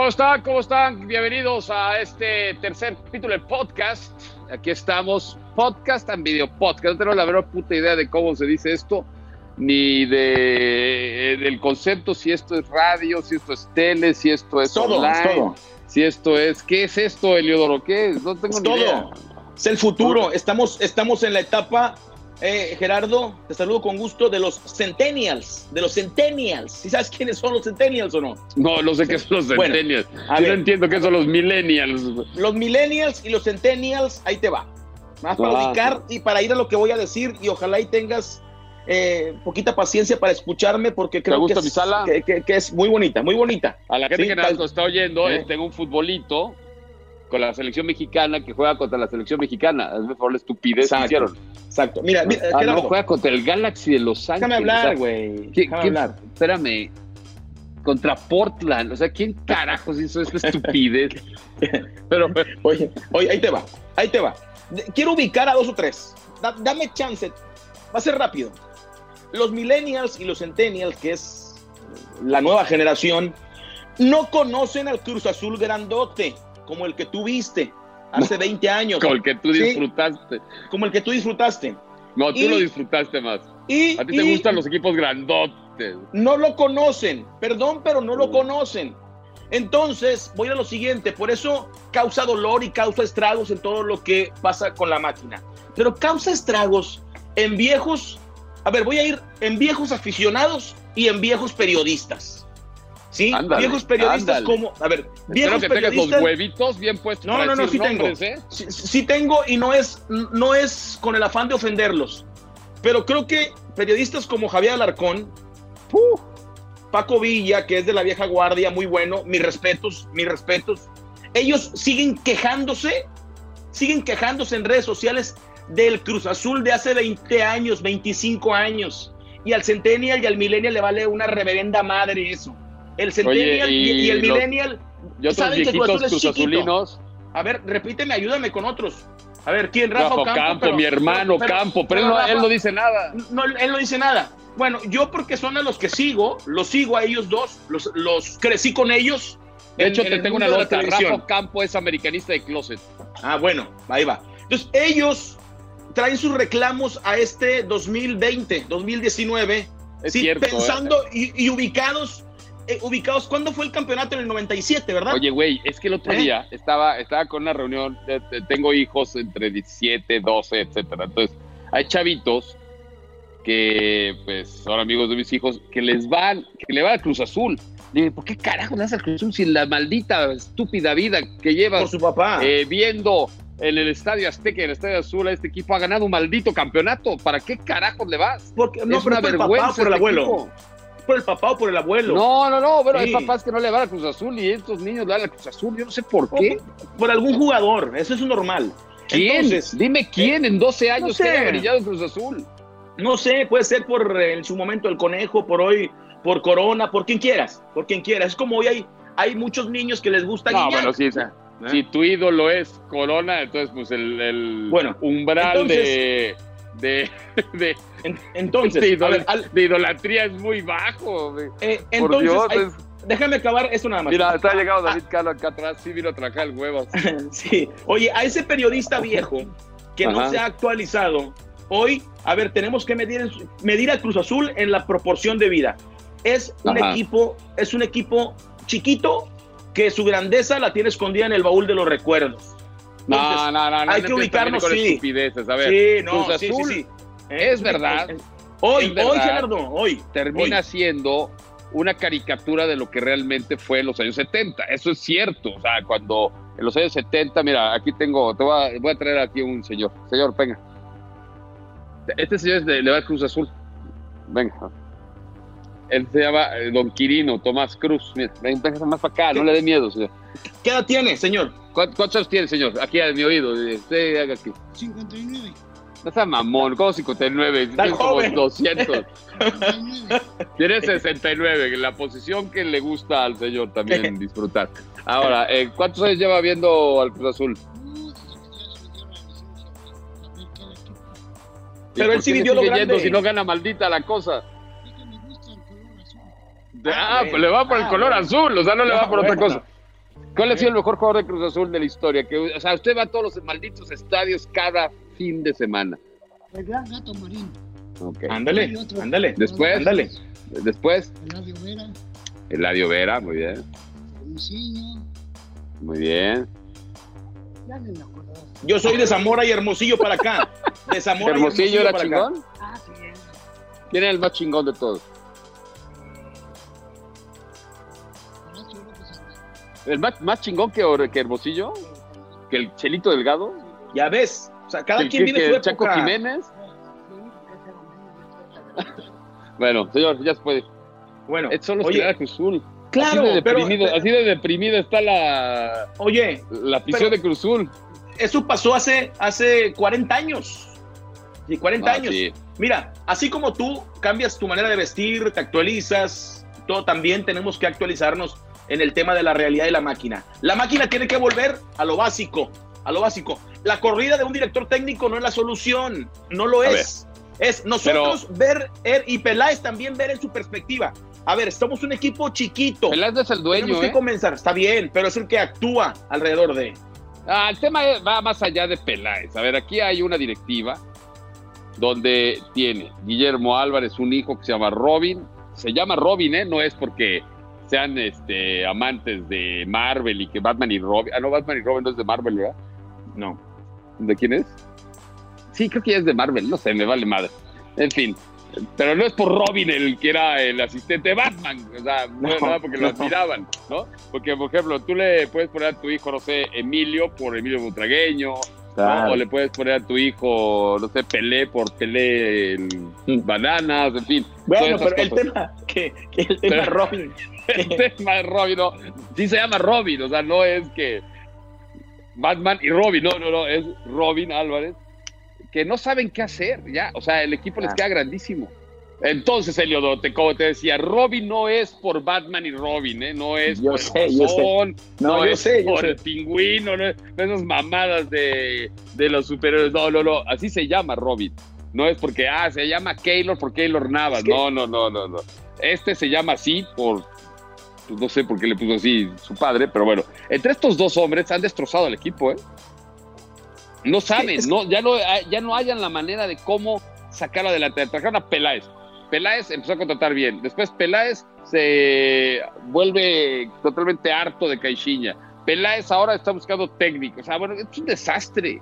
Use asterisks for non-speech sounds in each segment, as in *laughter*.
¿Cómo están? ¿Cómo están? Bienvenidos a este tercer capítulo del podcast. Aquí estamos, podcast and video podcast. No tengo la verdad puta idea de cómo se dice esto, ni de del concepto, si esto es radio, si esto es tele, si esto es Todo, online, es todo. si esto es, ¿qué es esto, Eliodoro? ¿Qué es? No tengo Es ni idea. todo. Es el futuro. Estamos, estamos en la etapa, eh, Gerardo, te saludo con gusto, de los Centennials. De los Centennials. ¿Sí sabes quiénes son los Centennials o no? No, no sé qué son los Bueno, centennials. a Yo no entiendo qué son los millennials. Los Millennials y los Centennials, ahí te va. Más para Ah. ubicar y para ir a lo que voy a decir y ojalá y tengas eh, poquita paciencia para escucharme porque creo gusta que, mi es, sala? que, que- que es muy bonita, muy bonita. A la gente Sí, que tal- nos está oyendo, ¿Eh? eh, tengo un futbolito con la selección mexicana que juega contra la selección mexicana. Hazme por favor la estupidez que hicieron. Exacto. Mira, mira, Ah, no, juega contra el Galaxy de Los Ángeles. déjame O hablar, güey. ¿qué- Déjame qué- hablar. Espérame. Contra Portland. O sea, ¿quién carajos hizo esta *laughs* estupidez? Pero, Oye, oye, ahí te va, ahí te va. Quiero ubicar a dos o tres. Da- dame chance. Va a ser rápido. Los millennials y los centennials, que es la nueva generación, no conocen al Cruz Azul grandote, como el que tú viste hace 20 años, con el que tú Sí. disfrutaste. como el que tú disfrutaste. No, tú Y- lo disfrutaste más. Y, A ti te y gustan los equipos grandotes. no lo conocen, perdón, pero no lo conocen. Entonces, voy a lo siguiente, por eso causa dolor y causa estragos en todo lo que pasa con la máquina. Pero causa estragos en viejos, a ver, voy a ir en viejos aficionados y en viejos periodistas. ¿Sí? Ándale, viejos periodistas ándale. como, a ver, Espero viejos que tengas los periodistas. huevitos bien puestos No, para no, no, sí tengo. nombres, ¿eh? Sí, sí tengo y no es, no es con el afán de ofenderlos. Pero creo que periodistas como Javier Alarcón, ¡puf! Paco Villa, que es de la vieja guardia, muy bueno, mis respetos, mis respetos. Ellos siguen quejándose, siguen quejándose en redes sociales del Cruz Azul de hace 20 años, 25 años. Y al Centennial y al Millennial le vale una reverenda madre eso. El Centennial y, y y el los- Millennial Y otros saben que Cruz a ver, repíteme, ayúdame con otros. A ver, ¿quién? Rafa Rafa Campo. Campo, pero- mi hermano pero- Campo, pero, pero él, no, Rafa- él no dice nada. No, él no dice nada. Bueno, yo porque son a los que sigo, los sigo a ellos dos, los, los crecí con ellos. De en- hecho, en te tengo una nota. Rafa Campo es americanista de closet. Ah, bueno, ahí va. Entonces, ellos traen sus reclamos a este 2020, 2019, Es sí, cierto. ¿eh? pensando y, y ubicados, eh, ubicados, ¿cuándo fue el campeonato? En el 97, ¿verdad? Oye, güey, es que el otro ¿Eh? día estaba, estaba con una reunión, de- de- tengo hijos entre 17, 12, etcétera. Entonces, hay chavitos que, pues, son amigos de mis hijos, que les van, que le van al Cruz Azul. Dime, ¿por qué carajo le das al Cruz Azul sin la maldita, estúpida vida que por llevas su papá. eh, viendo en el Estadio Azteca, en el Estadio Azul, a este equipo ha ganado un maldito campeonato? ¿Para qué carajos le vas? Porque, no, es pero una por el vergüenza papá por el este abuelo. equipo. Por el papá o por el abuelo. No, no, no, pero hay papás que no le van al Cruz Azul y estos niños le van al Cruz Azul. Yo no sé por qué. Por algún jugador, eso es normal. ¿Quién? Entonces, Dime quién en 12 años sé. que haya brillado en Cruz Azul. no sé, puede ser por eh, en su momento el conejo, por hoy, por Corona, por quien quieras, por quien quieras. Es como hoy hay, hay muchos niños que les gusta No, bueno, sí, ¿eh? Si tu ídolo es Corona, entonces pues el, el Bueno, umbral entonces- de, de, de, En- entonces, de a idol- ver, al- de idolatría es muy bajo. eh, Por entonces, Dios. hay- es- déjame acabar esto nada más. Mira, está llegado Ah, David Calo acá atrás. Sí vino a tracar el huevo. *laughs* Sí. Oye, a ese periodista viejo que no se ha actualizado, hoy, a ver, tenemos que medir, medir a Cruz Azul en la proporción de vida. Es un Ajá. equipo, es un equipo chiquito que su grandeza la tiene escondida en el baúl de los recuerdos. No, no, no, no. hay no que ubicarnos, con sí. estupideces. A ver, sí, no, Cruz sí, sí, Azul sí. es verdad, Hoy, es verdad. hoy, Gerardo, hoy. termina hoy. siendo una caricatura de lo que realmente fue en los años 70. Eso es cierto. O sea, cuando en los años 70, mira, aquí tengo, te voy a, voy a traer aquí un señor. Señor, venga. Este señor es de, le va al Cruz Azul. Venga. Él se llama eh, Don Quirino, Tomás Cruz. Mira, más para acá, no le dé miedo, señor. ¿Qué edad tiene, señor? ¿Cuántos, años tiene, señor? Aquí a mi oído. Usted haga aquí. 59. No sea mamón, ¿cómo 59? Está Tiene como joven. 200. 59. Tiene 69, la posición que le gusta al señor también *laughs* disfrutar. Ahora, eh, ¿cuántos años lleva viendo al Cruz Azul? Uh, desde que ya se metieron a licencia a ver cada equipo. ¿Y Pero él sí qué vivió lo yendo grande. si no gana maldita la cosa? Ah, ah, pues le va por el Ah, color bueno. azul, o sea, no le va Ah, por otra cosa. ¿Cuál ha sido el mejor jugador de Cruz Azul de la historia? Que, o sea, usted va a todos los malditos estadios cada fin de semana. El gran gato marín. Ok. Ándale, ándale. Después. Ándale. Después, Eladio Vera, Eladio Vera, muy bien. Hermosillo. Muy bien. Ya me acuerdo. Yo soy de Zamora y Hermosillo para acá. De Zamora y Hermosillo era para acá. chingón. Ah, sí. ¿Quién era el más chingón de todos? ¿El más, más chingón que, que Hermosillo? ¿Que el Chelito Delgado? Ya ves. O sea, cada ¿Que, quien que su Chaco época. Jiménez? Hombre de Bueno, señor, ya se puede. Bueno, Estos son los oye, que Cruz Azul. claro, así de pero, deprimido, así de deprimido está la, oye, la afición de Cruz Azul. eso pasó hace, hace 40 años. Sí, 40 Ah, años. sí. Mira, así como tú cambias tu manera de vestir, te actualizas, todo también tenemos que actualizarnos en el tema de la realidad de la máquina. La máquina tiene que volver a lo básico, a lo básico. La corrida de un director técnico no es la solución, no lo A es. Es nosotros ver, er- y Peláez también ver en su perspectiva. A ver, estamos un equipo chiquito. Peláez es el dueño, Tenemos que ¿eh? comenzar, está bien, pero es el que actúa alrededor de. Ah, el tema va más allá de Peláez. A ver, aquí hay una directiva donde tiene Guillermo Álvarez un hijo que se llama Robin. Se llama Robin, ¿eh? No es porque sean este, amantes de Marvel y que Batman y Robin. Ah, no, Batman y Robin no es de Marvel, ¿verdad? No. ¿De quién es? Sí, creo que ya es de Marvel, no sé, me vale madre. En fin, pero no es por Robin el que era el asistente de Batman, o sea, no, No, no, porque lo admiraban, ¿no? Porque, por ejemplo, tú le puedes poner a tu hijo, no sé, Emilio por Emilio Butragueño, ¿no? o le puedes poner a tu hijo, no sé, Pelé por Pelé el Bananas, en fin. Bueno, pero el tema, que, que el tema Pero- Robin. *laughs* El tema de Robin, no, sí se llama Robin, o sea, no es que Batman y Robin, no, no, no, es Robin Álvarez, que no saben qué hacer, ya, o sea, el equipo les queda grandísimo. Entonces, Eliodote, como te decía, Robin no es por Batman y Robin, ¿eh? no es Yo por sé, el yo sé. Guasón, No, no, yo es sé, yo por sé. el pingüino, no no esas mamadas de, de los superhéroes, no, no, no, así se llama Robin. No es porque, ah, se llama Keylor por Keylor Navas, Es que- no, no, no, no, no. Este se llama así por, pues no sé por qué le puso así su padre, pero bueno, entre estos dos hombres han destrozado al equipo, ¿eh? No saben, es- no, ya no, ya no hayan la manera de cómo sacarlo adelante. Trajeron a Peláez. Peláez empezó a contratar bien. Después Peláez se vuelve totalmente harto de Caixinha. Peláez ahora está buscando técnico. O sea, bueno, es un desastre.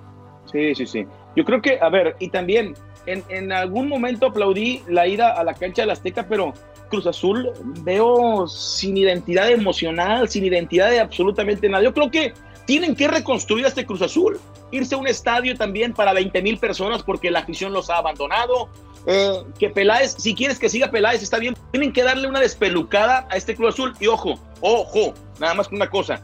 Sí, sí, sí. Yo creo que, a ver, y también en, en algún momento aplaudí la ida a la cancha del Azteca, pero Cruz Azul veo sin identidad emocional, sin identidad de absolutamente nada. Yo creo que tienen que reconstruir este Cruz Azul, irse a un estadio también para 20 mil personas porque la afición los ha abandonado. Eh, que Peláez, si quieres que siga Peláez, está bien. Tienen que darle una despelucada a este Cruz Azul. Y ojo, ojo, nada más que una cosa.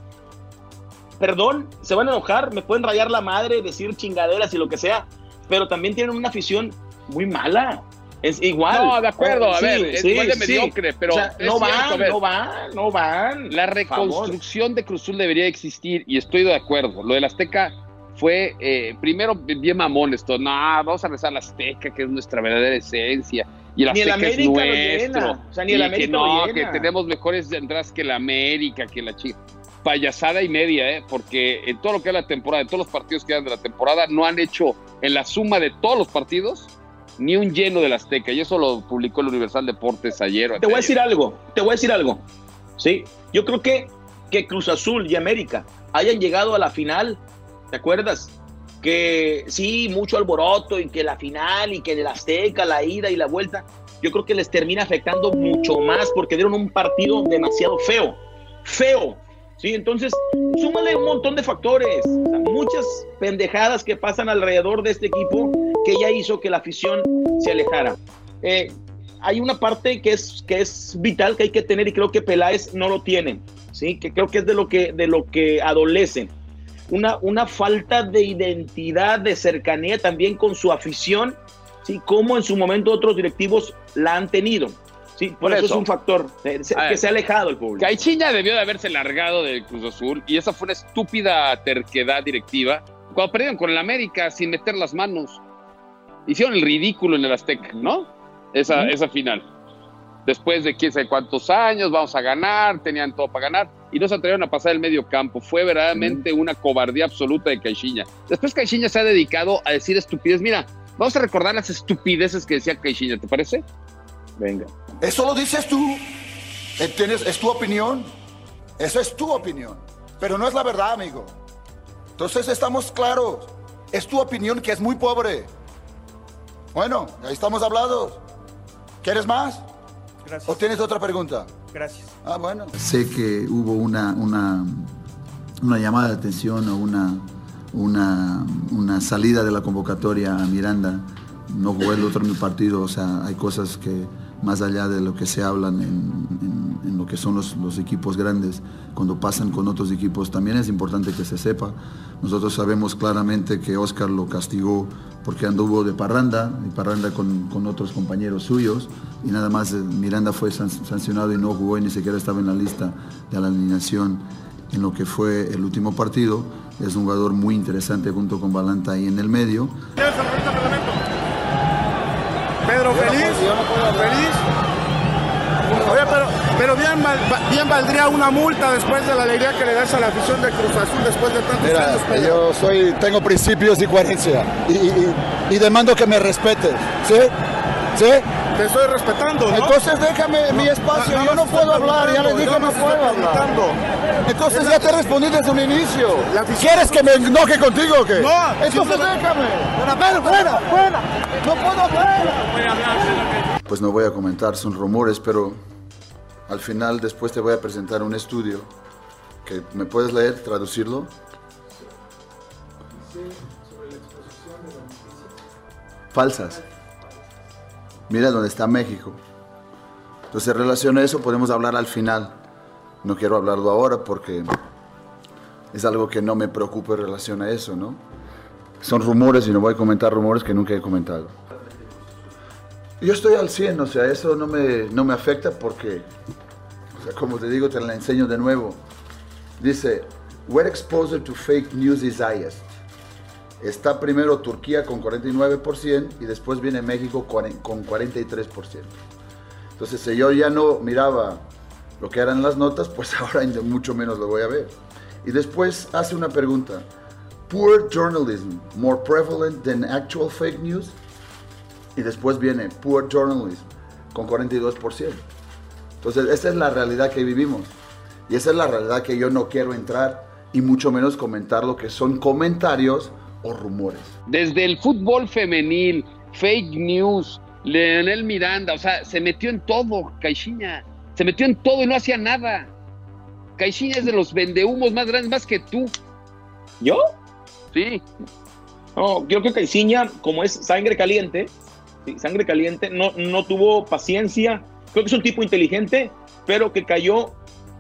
Perdón, se van a enojar, me pueden rayar la madre, decir chingaderas y lo que sea, pero también tienen una afición muy mala. Es igual. No, de acuerdo, a Sí, ver, es sí, igual de sí. mediocre, pero O sea, es no cierto, van, no van, no van. La Por favor. reconstrucción de Cruz Azul debería existir y estoy de acuerdo. Lo del Azteca fue eh, primero bien mamón esto. No, vamos a rezar al Azteca, que es nuestra verdadera esencia. Y el Ni el es nuestro. O sea, ni el y que no, que tenemos mejores entradas que la América, que la chica. Payasada y media, ¿eh? porque en todo lo que es la temporada, en todos los partidos que quedan de la temporada, no han hecho en la suma de todos los partidos ni un lleno del Azteca. Y eso lo publicó el Universal Deportes ayer. Te voy a decir algo, te voy a decir algo. Sí, yo creo que, que Cruz Azul y América hayan llegado a la final, ¿te acuerdas? Que sí, mucho alboroto y que la final y que el Azteca, la ida y la vuelta, yo creo que les termina afectando mucho más porque dieron un partido demasiado feo, feo. Sí, entonces, súmale un montón de factores, o sea, muchas pendejadas que pasan alrededor de este equipo que ya hizo que la afición se alejara. Eh, hay una parte que es, que es vital que hay que tener y creo que Peláez no lo tiene, ¿sí? que creo que es de lo que, de lo que adolecen. Una, una falta de identidad, de cercanía también con su afición, ¿sí? como en su momento otros directivos la han tenido. ¿sí? Por, Por eso, eso. es un factor eh, ver. que se ha alejado el público. Caixinha debió de haberse largado del Cruz Azul y esa fue una estúpida terquedad directiva. Cuando perdieron con el América sin meter las manos, hicieron el ridículo en el Azteca, ¿no? Esa, esa final. después de quién sabe cuántos años, vamos a ganar, tenían todo para ganar, y no se atrevieron a pasar el medio campo. Fue verdaderamente una cobardía absoluta de Caixinha. Después Caixinha se ha dedicado a decir estupidez. Mira, vamos a recordar las estupideces que decía Caixinha, ¿te parece? Venga. Eso lo dices tú. Eh, tienes- es tu opinión. Eso es tu opinión. Pero no es la verdad, amigo. Entonces estamos claros. Es tu opinión que es muy pobre. Bueno, ahí estamos hablados. ¿Quieres más? ¿O Gracias. tienes otra pregunta? Gracias. Ah, bueno. Sé que hubo una, una, llamada de atención o una, una, una salida de la convocatoria a Miranda. No jugó el otro en partido, o sea, hay cosas que más allá de lo que se hablan en, lo que son los, equipos grandes, cuando pasan con otros equipos, también es importante que se sepa. Nosotros sabemos claramente que Oscar lo castigó porque anduvo de parranda, y parranda con, con otros compañeros suyos, y nada más eh, Miranda fue san- sancionado y no jugó y ni siquiera estaba en la lista de la alineación en lo que fue el último partido. Es un jugador muy interesante junto con Balanta ahí en el medio. Pedro, feliz. Feliz. Oye, pero, pero bien, bien valdría una multa después de la alegría que le das a la afición de Cruz Azul después de tantos Mira, años. Pedro. yo soy, tengo principios y coherencia. Y, y- y- demando que me respetes. ¿Sí? ¿Sí? Te estoy respetando, ¿no? Entonces déjame mi espacio, yo no puedo hablar, ya les dije no puedo hablar. Entonces ya te respondí desde un inicio. ¿Quieres que me enoje contigo o qué? No, Entonces déjame. Fuera, fuera, fuera. No puedo hablar. Pues no voy a comentar, son rumores, pero al final después te voy a presentar un estudio que me puedes leer, traducirlo. Falsas. Mira dónde está México. Entonces, en relación a eso podemos hablar al final. No quiero hablarlo ahora porque es algo que no me preocupa en relación a eso, ¿no? Son rumores y no voy a comentar rumores que nunca he comentado. Yo estoy al 100, o sea, eso no me, no me afecta porque, como te digo, te la enseño de nuevo. Dice, where exposure to fake news is. Está primero Turquía con 49% y después viene México con 43%. Entonces, si yo ya no miraba lo que eran las notas, pues *laughs* ahora mucho menos lo voy a ver. Y después hace una pregunta. Poor journalism, more prevalent than actual fake news? Y después viene poor journalism, con 42%. Entonces, esa es la realidad que vivimos. Y esa es la realidad que yo no quiero entrar y mucho menos comentar lo que son comentarios o rumores. Desde el fútbol femenil, fake news, Leonel Miranda, o sea, se metió en todo, Caixinha. Se metió en todo y no hacía nada. Caixinha es de los vendehumos más grandes, más que tú. ¿Yo? Sí. No, creo que Caixinha, como es sangre caliente, sí, sangre caliente, no, no tuvo paciencia. Creo que es un tipo inteligente, pero que cayó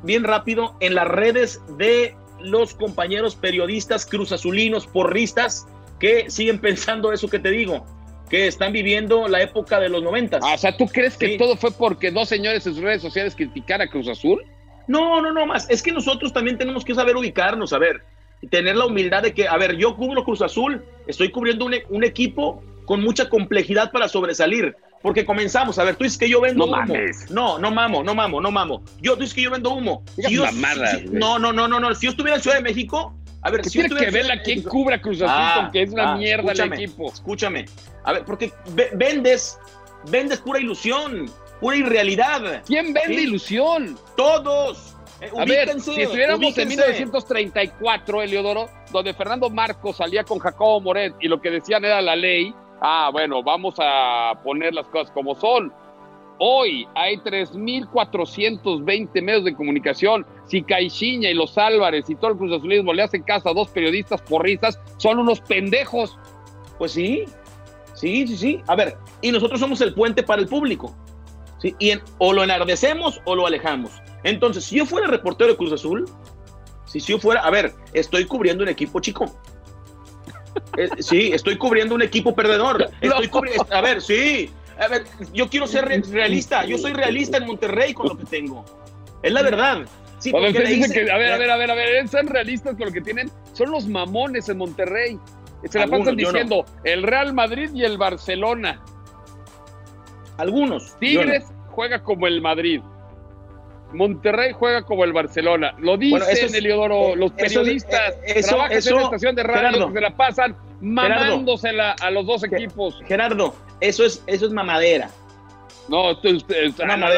bien rápido en las redes de los compañeros periodistas cruzazulinos, porristas, que siguen pensando eso que te digo, que están viviendo la época de los noventas. Ah, o sea, ¿tú crees que Sí. todo fue porque dos señores en sus redes sociales criticaran a Cruz Azul? No, no, no más. Es que nosotros también tenemos que saber ubicarnos, a ver, y tener la humildad de que, a ver, yo cubro Cruz Azul, estoy cubriendo un, un equipo con mucha complejidad para sobresalir. Porque comenzamos, a ver, tú dices que yo vendo No humo. mames. No, no mamo, no mamo, no mamo. Yo, tú dices que yo vendo humo. Si yo- mamadas, si- güey. no, no, no, no, no. Si yo estuviera en Ciudad de México, a ver, ¿Qué si yo tiene estuviera que en ver la quien cubra Cruz Azul Ah, con que es una ah, mierda el equipo? Escúchame. A ver, porque ve- vendes, vendes pura ilusión, pura irrealidad. ¿Quién vende Sí. ilusión? Todos. Eh, A ver, si estuviéramos en ubíquense. 1934, Eliodoro, donde Fernando Marcos salía con Jacobo Moret y lo que decían era la ley, ah, bueno, vamos a poner las cosas como son. Hoy hay 3.420 medios de comunicación. Si Caixinha y los Álvarez y todo el Cruz Azulismo le hacen caso a dos periodistas porristas, son unos pendejos. Pues sí, sí, sí, sí. A ver, y nosotros somos el puente para el público. ¿sí? Y o lo enardecemos o lo alejamos. Entonces, si yo fuera reportero de Cruz Azul, si yo fuera, a ver, estoy cubriendo un equipo chico. Eh, sí, estoy cubriendo un equipo perdedor. *laughs* Estoy a ver, sí. A ver, yo quiero ser re- realista. Yo soy realista en Monterrey con lo que tengo. Es la verdad. Sí, dicen que- a ver, a ver, a ver, a ver, sean realistas con lo que tienen. Son los mamones en Monterrey. Se la Algunos, pasan no. diciendo el Real Madrid y el Barcelona. Algunos. no. Tigres juega como el Madrid. Monterrey juega como el Barcelona. Lo dicen, Bueno, eso es- Eliodoro, eh, los eso periodistas. eh, eso- trabajan eso- en una estación de radio Gerardo. que se la pasan mamándosela a los dos equipos. Gerardo, eso es, eso es mamadera. No, usted, usted- una no, no.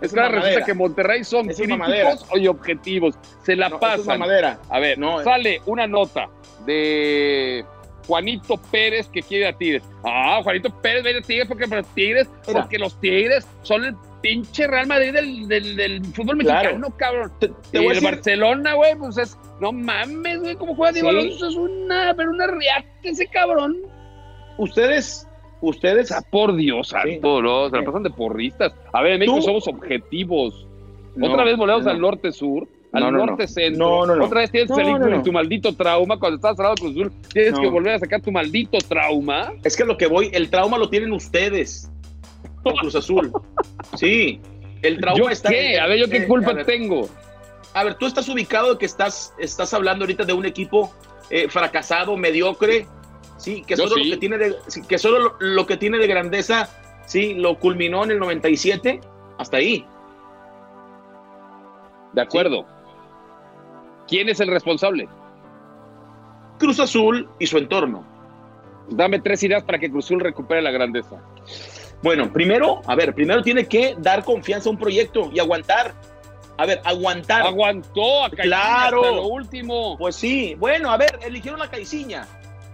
Es una mamadera. que Monterrey son Es críticos y objetivos. Se la No, eso es pasan. mamadera. A ver, No, eh. sale una nota de Juanito Pérez que quiere a Tigres. Ah, Juanito Pérez viene a Tigres porque los Tigres, porque los Tigres son el pinche Real Madrid del, del, del fútbol Claro. mexicano, cabrón. Te, te y el decir, Barcelona, güey, pues es, no mames, güey, cómo juega Diego Sí. Alonso, es una, pero una riata ese cabrón. ustedes, ustedes, por Dios santo, ¿no? Se la pasan de porristas. A ver, en México Tú- somos objetivos. No, Otra vez volvemos no. al norte-sur, al No, no, no. norte-centro. No, no, no. Otra vez tienes con no. tu maldito trauma. Cuando estás de Cruz Azul, tienes No. que volver a sacar tu maldito trauma. es que lo que voy, el trauma lo tienen ustedes con Cruz Azul. Sí, el trauma ¿Yo está. qué? A ver, ¿yo qué eh, culpa a ver, tengo? A ver, tú estás ubicado de que estás, estás hablando ahorita de un equipo eh, fracasado, mediocre, sí, que solo sí. lo que tiene de, que solo lo, lo que tiene de grandeza, sí, lo culminó en el 97, hasta ahí. De acuerdo. ¿Quién es el responsable? Cruz Azul y su entorno. Dame tres ideas para que Cruz Azul recupere la grandeza. Bueno, primero, a ver, primero tiene que dar confianza a un proyecto y aguantar. A ver, aguantar. Aguantó a Claro. hasta lo último. Pues sí, bueno, a ver, eligieron la Caiciña.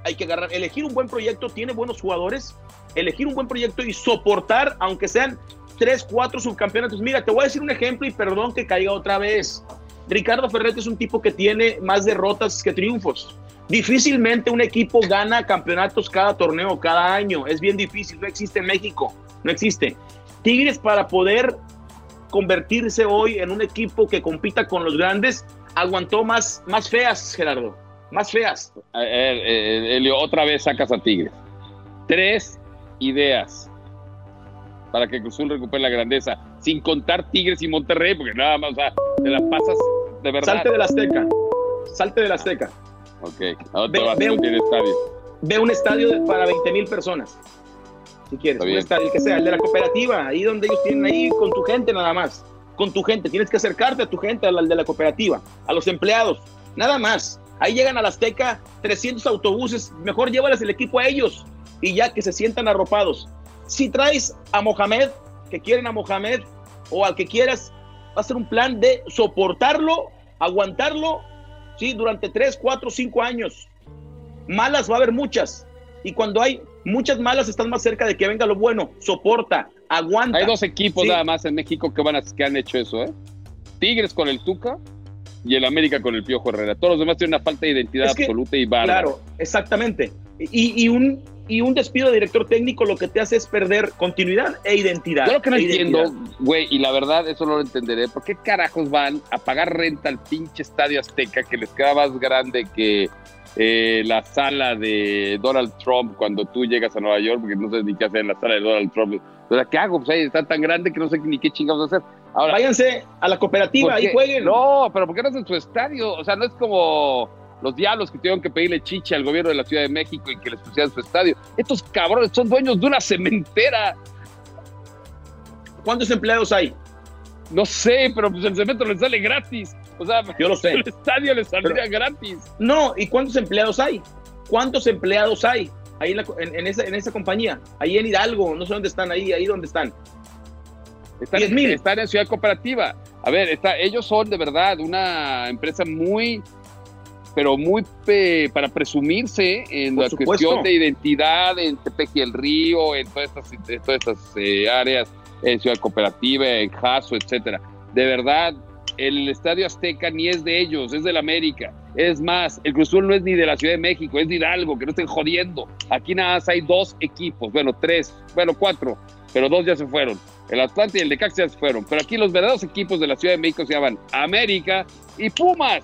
Hay que agarrar, elegir un buen proyecto, tiene buenos jugadores, elegir un buen proyecto y soportar, aunque sean tres, cuatro subcampeonatos. Mira, te voy a decir un ejemplo y perdón que caiga otra vez. Ricardo Ferretti es un tipo que tiene más derrotas que triunfos. Difícilmente un equipo gana campeonatos cada torneo, cada año. Es bien difícil, no existe en México, no existe. Tigres para poder convertirse hoy en un equipo que compita con los grandes, aguantó más, más feas, Gerardo, más feas. A ver, eh, Elio, otra vez sacas a Tigres. Tres ideas para que Cruz Azul recupere la grandeza, sin contar Tigres y Monterrey, porque nada más, o sea, te la pasas de verdad. Salte de la Azteca, salte de la Azteca. Ok, ahora Ve- un- estadio. Ve un estadio para 20 mil personas, si quieres, un estadio, el que sea, el de la cooperativa, ahí donde ellos tienen ahí con tu gente nada más, con tu gente, tienes que acercarte a tu gente, al de la cooperativa, a los empleados, nada más. Ahí llegan a la Azteca 300 autobuses, mejor llévales el equipo a ellos y ya que se sientan arropados. Si traes a Mohamed, que quieren a Mohamed, o al que quieras, va a ser un plan de soportarlo, aguantarlo, sí, durante 3, 4, 5 años. Malas va a haber muchas. Y cuando hay muchas malas, estás más cerca de que venga lo bueno. Soporta, aguanta. Hay dos equipos Sí. nada más en México que, van a, que han hecho eso, ¿eh? Tigres con el Tuca y el América con el Piojo Herrera. Todos los demás tienen una falta de identidad Es que, absoluta y bárbara. Claro, exactamente. Y, y un, y un despido de director técnico lo que te hace es perder continuidad e identidad. Yo lo que no E entiendo, güey, y la verdad eso no lo entenderé, ¿por qué carajos van a pagar renta al pinche Estadio Azteca que les queda más grande que eh, la sala de Donald Trump cuando tú llegas a Nueva York? Porque no sé ni qué hacer en la sala de Donald Trump. O sea, ¿qué hago? Pues ahí está tan grande que no sé ni qué chingados hacer. Ahora, Váyanse a la ¿por cooperativa y jueguen. No, pero ¿por qué no hacen su estadio? O sea, no es como los diablos que tuvieron que pedirle chicha al gobierno de la Ciudad de México y que les pusieran su estadio. Estos cabrones son dueños de una cementera. ¿Cuántos empleados hay? No sé, pero pues el cemento les sale gratis. O sea, Yo lo sé. *laughs* el estadio les saldría gratis. No, ¿y cuántos empleados hay? ¿Cuántos empleados hay ahí en, la en- en esa, en esa compañía? Ahí en Hidalgo, no sé dónde están, ahí, ahí donde están. Están, 10,000. están en Ciudad Cooperativa. A ver, está, ellos son de verdad una empresa muy, pero muy pe- para presumirse en Por la supuesto. cuestión de identidad en Tepec y el Río, en todas estas, en todas estas eh, áreas, en Ciudad Cooperativa, en Jaso, etcétera. De verdad, el Estadio Azteca ni es de ellos, es del América. Es más, el Cruz Azul no es ni de la Ciudad de México, es de Hidalgo, que no estén jodiendo. Aquí nada más hay dos equipos, bueno, tres, bueno, cuatro, pero dos ya se fueron. El Atlante y el Necaxa ya se fueron. Pero aquí los verdaderos equipos de la Ciudad de México se llaman América y Pumas.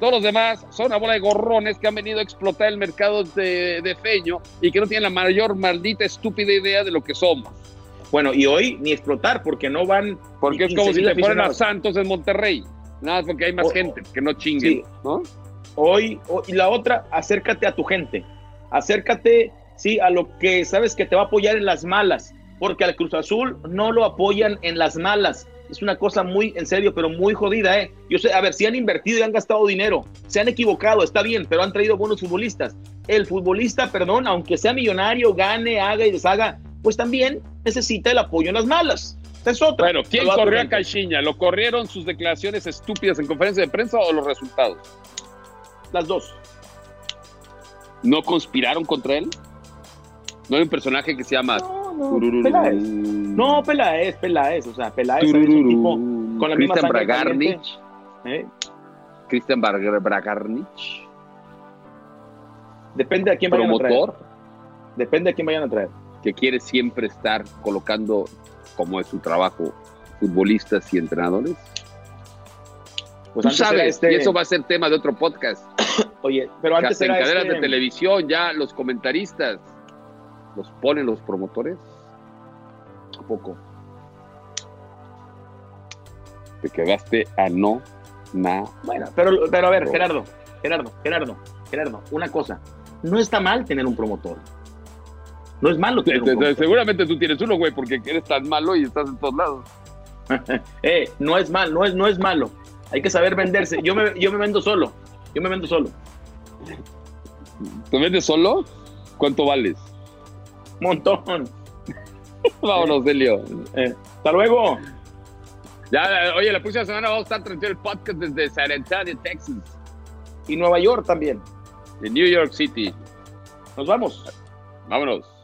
Todos los demás son una bola de gorrones que han venido a explotar el mercado de, de feño y que no tienen la mayor maldita estúpida idea de lo que somos. Bueno, y hoy ni explotar porque no van. Porque es como si 15,000 le fueran a. Santos en Monterrey. Nada porque hay más O- gente, que no chinguen, Sí. ¿no? Hoy, o- y la otra, acércate a tu gente. Acércate, sí, a lo que sabes que te va a apoyar en las malas. porque al Cruz Azul no lo apoyan en las malas. Es una cosa muy, en serio, pero muy jodida, ¿eh? Yo sé, a ver, si han invertido y han gastado dinero, se han equivocado, está bien, pero han traído buenos futbolistas. El futbolista, perdón, aunque sea millonario, gane, haga y deshaga, pues también necesita el apoyo en las malas. Esa Es otra. Bueno, ¿quién corrió a Caixinha? ¿Lo corrieron sus declaraciones estúpidas en conferencia de prensa o los resultados? Las dos. ¿No conspiraron contra él? ¿No hay un personaje que se llama No, no. No, Peláez, Peláez, o sea, Peláez es un tipo con la misma Cristian sangre Bragarnich. ¿eh? Cristian Bar- Bragarnich. Depende a quién vayan a traer. Promotor Depende a quién vayan a traer. que quiere siempre estar colocando, como es su trabajo, futbolistas y entrenadores. Pues Tú sabes, este- y eso va a ser tema de otro podcast. *coughs* Oye, pero antes en cadenas este- de televisión ya los comentaristas los ponen los promotores. ¿A poco? Te quedaste a no, na. Bueno, pero, pero a ver. Gerardo, Gerardo, Gerardo, Gerardo, una cosa. No está mal tener un promotor. No es malo tener un promotor. Seguramente tú tienes uno, güey, porque eres tan malo y estás en todos lados. *laughs* Eh, no es mal, no es, no es malo. Hay que saber venderse. Yo me, yo me vendo solo. Yo me vendo solo. ¿Te vendes solo? ¿Cuánto vales? Montón. *laughs* Vámonos, Delio. Eh, hasta luego. Ya, oye, la próxima semana vamos a estar transmitiendo el podcast desde San Antonio, Texas, Y Nueva York también. de New York City. Nos vamos. Vámonos.